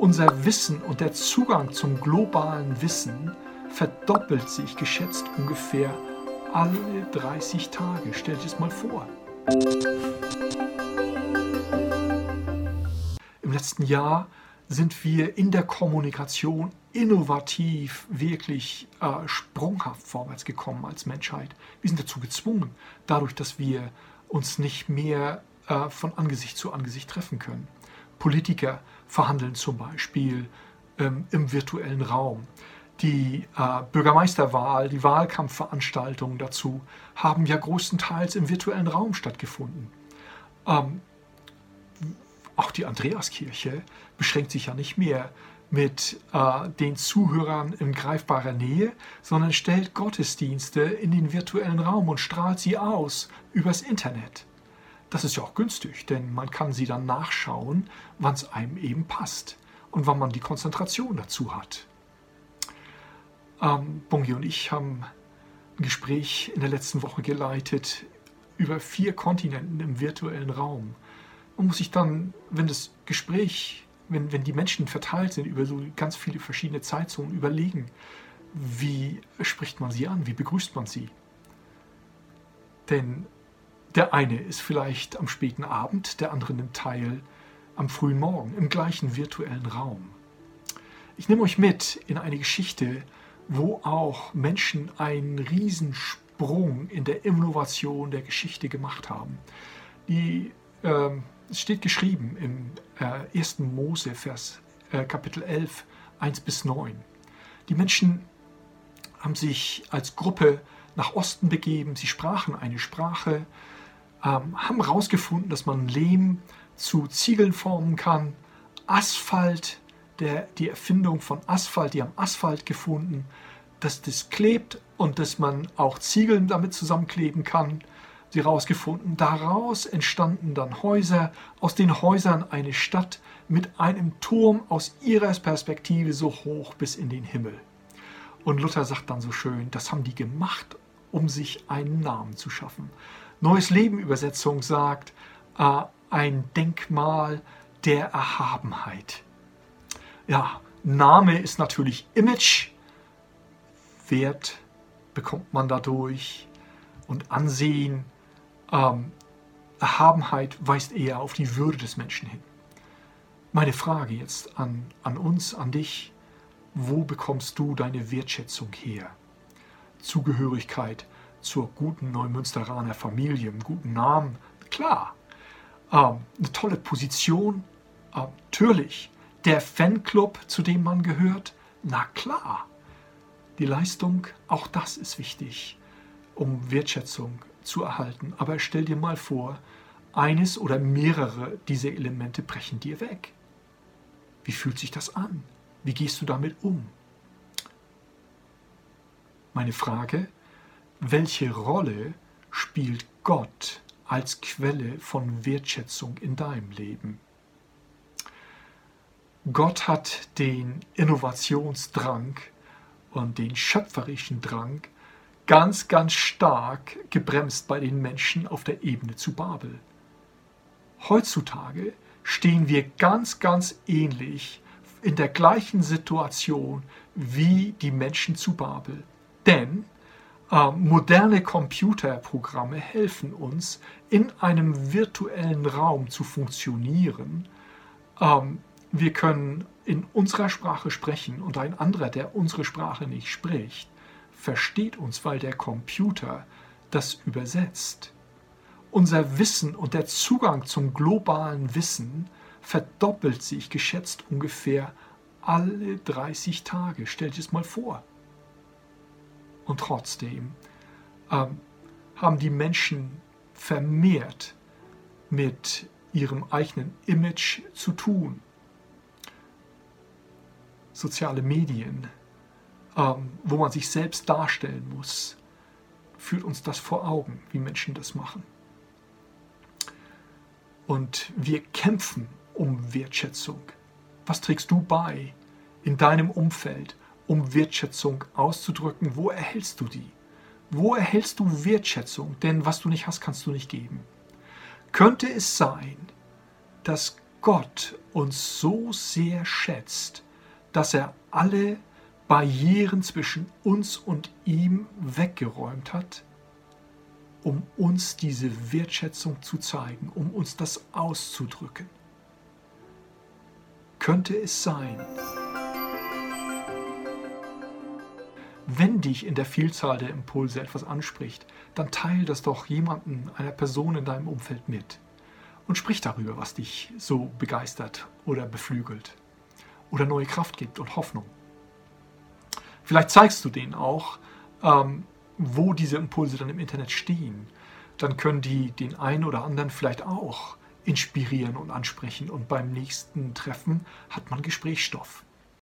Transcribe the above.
Unser Wissen und der Zugang zum globalen Wissen verdoppelt sich geschätzt ungefähr alle 30 Tage. Stell dir das mal vor. Im letzten Jahr sind wir in der Kommunikation innovativ, wirklich äh, sprunghaft vorwärts gekommen als Menschheit. Wir sind dazu gezwungen, dadurch, dass wir uns nicht mehr äh, von Angesicht zu Angesicht treffen können. Politiker verhandeln zum Beispiel ähm, im virtuellen Raum. Die äh, Bürgermeisterwahl, die Wahlkampfveranstaltungen dazu haben ja größtenteils im virtuellen Raum stattgefunden. Ähm, auch die Andreaskirche beschränkt sich ja nicht mehr mit äh, den Zuhörern in greifbarer Nähe, sondern stellt Gottesdienste in den virtuellen Raum und strahlt sie aus übers Internet. Das ist ja auch günstig, denn man kann sie dann nachschauen, wann es einem eben passt und wann man die Konzentration dazu hat. Ähm, Bongi und ich haben ein Gespräch in der letzten Woche geleitet über vier Kontinenten im virtuellen Raum. Man muss sich dann, wenn das Gespräch, wenn, wenn die Menschen verteilt sind über so ganz viele verschiedene Zeitzonen, überlegen, wie spricht man sie an, wie begrüßt man sie. Denn der eine ist vielleicht am späten Abend, der andere nimmt teil am frühen Morgen im gleichen virtuellen Raum. Ich nehme euch mit in eine Geschichte, wo auch Menschen einen Riesensprung in der Innovation der Geschichte gemacht haben. Die, äh, es steht geschrieben im äh, 1. Mose, Vers, äh, Kapitel 11, 1 bis 9. Die Menschen haben sich als Gruppe nach Osten begeben, sie sprachen eine Sprache, ähm, haben herausgefunden, dass man Lehm zu Ziegeln formen kann, Asphalt der, die Erfindung von Asphalt, die haben Asphalt gefunden, dass das klebt und dass man auch Ziegeln damit zusammenkleben kann. Sie herausgefunden. Daraus entstanden dann Häuser, aus den Häusern eine Stadt mit einem Turm aus ihrer Perspektive so hoch bis in den Himmel. Und Luther sagt dann so schön, das haben die gemacht, um sich einen Namen zu schaffen. Neues Leben Übersetzung sagt, äh, ein Denkmal der Erhabenheit ja, Name ist natürlich Image. Wert bekommt man dadurch und Ansehen. Ähm, Erhabenheit weist eher auf die Würde des Menschen hin. Meine Frage jetzt an, an uns, an dich, wo bekommst du deine Wertschätzung her? Zugehörigkeit zur guten Neumünsteraner Familie, einen guten Namen, klar. Ähm, eine tolle Position, äh, natürlich der Fanclub, zu dem man gehört? Na klar. Die Leistung, auch das ist wichtig, um Wertschätzung zu erhalten. Aber stell dir mal vor, eines oder mehrere dieser Elemente brechen dir weg. Wie fühlt sich das an? Wie gehst du damit um? Meine Frage, welche Rolle spielt Gott als Quelle von Wertschätzung in deinem Leben? Gott hat den Innovationsdrang und den schöpferischen Drang ganz, ganz stark gebremst bei den Menschen auf der Ebene zu Babel. Heutzutage stehen wir ganz, ganz ähnlich in der gleichen Situation wie die Menschen zu Babel. Denn äh, moderne Computerprogramme helfen uns, in einem virtuellen Raum zu funktionieren, ähm, wir können in unserer Sprache sprechen und ein anderer, der unsere Sprache nicht spricht, versteht uns, weil der Computer das übersetzt. Unser Wissen und der Zugang zum globalen Wissen verdoppelt sich geschätzt ungefähr alle 30 Tage. Stellt es mal vor. Und trotzdem ähm, haben die Menschen vermehrt mit ihrem eigenen Image zu tun soziale Medien, ähm, wo man sich selbst darstellen muss, führt uns das vor Augen, wie Menschen das machen. Und wir kämpfen um Wertschätzung. Was trägst du bei in deinem Umfeld, um Wertschätzung auszudrücken? Wo erhältst du die? Wo erhältst du Wertschätzung? Denn was du nicht hast, kannst du nicht geben. Könnte es sein, dass Gott uns so sehr schätzt, dass er alle Barrieren zwischen uns und ihm weggeräumt hat, um uns diese Wertschätzung zu zeigen, um uns das auszudrücken. Könnte es sein, wenn dich in der Vielzahl der Impulse etwas anspricht, dann teile das doch jemanden, einer Person in deinem Umfeld mit und sprich darüber, was dich so begeistert oder beflügelt oder neue Kraft gibt und Hoffnung. Vielleicht zeigst du denen auch, ähm, wo diese Impulse dann im Internet stehen. Dann können die den einen oder anderen vielleicht auch inspirieren und ansprechen und beim nächsten Treffen hat man Gesprächsstoff.